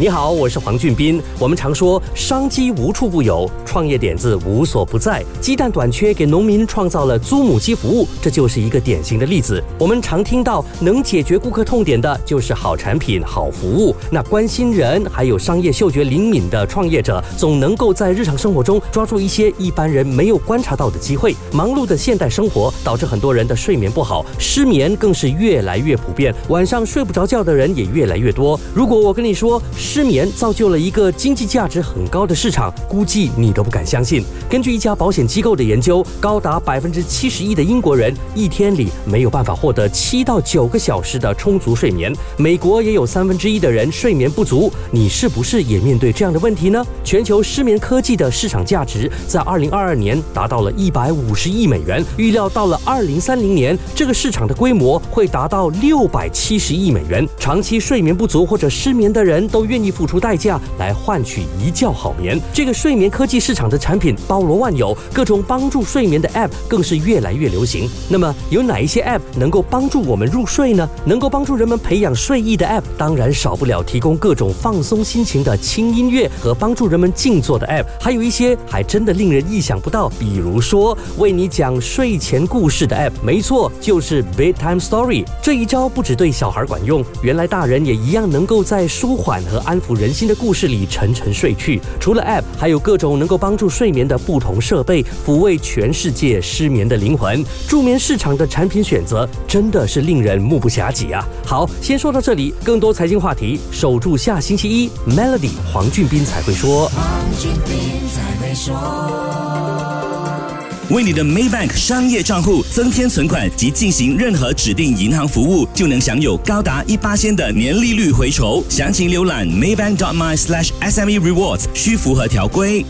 你好，我是黄俊斌。我们常说商机无处不有，创业点子无所不在。鸡蛋短缺给农民创造了租母鸡服务，这就是一个典型的例子。我们常听到能解决顾客痛点的就是好产品、好服务。那关心人还有商业嗅觉灵敏的创业者，总能够在日常生活中抓住一些一般人没有观察到的机会。忙碌的现代生活导致很多人的睡眠不好，失眠更是越来越普遍，晚上睡不着觉的人也越来越多。如果我跟你说，失眠造就了一个经济价值很高的市场，估计你都不敢相信。根据一家保险机构的研究，高达百分之七十一的英国人一天里没有办法获得七到九个小时的充足睡眠。美国也有三分之一的人睡眠不足，你是不是也面对这样的问题呢？全球失眠科技的市场价值在二零二二年达到了一百五十亿美元，预料到了二零三零年，这个市场的规模会达到六百七十亿美元。长期睡眠不足或者失眠的人都愿愿意付出。代价来换取一觉好眠。这个睡眠科技市场的产品包罗万有，各种帮助睡眠的 App 更是越来越流行。那么有哪一些 App 能够帮助我们入睡呢？能够帮助人们培养睡意的 App，当然少不了提供各种放松心情的轻音乐和帮助人们静坐的 App。还有一些还真的令人意想不到，比如说为你讲睡前故事的 App。没错，就是 Bedtime Story。这一招不只对小孩管用，原来大人也一样能够在舒缓和安抚人。心的故事里沉沉睡去。除了 App，还有各种能够帮助睡眠的不同设备，抚慰全世界失眠的灵魂。助眠市场的产品选择真的是令人目不暇接啊！好，先说到这里，更多财经话题，守住下星期一 Melody 黄俊斌才会说。黄俊斌才会说。为你的 Maybank 商业账户增添存款及进行任何指定银行服务，就能享有高达一八千的年利率回酬。详情浏览 Maybank.my/SME Rewards，需符合条规。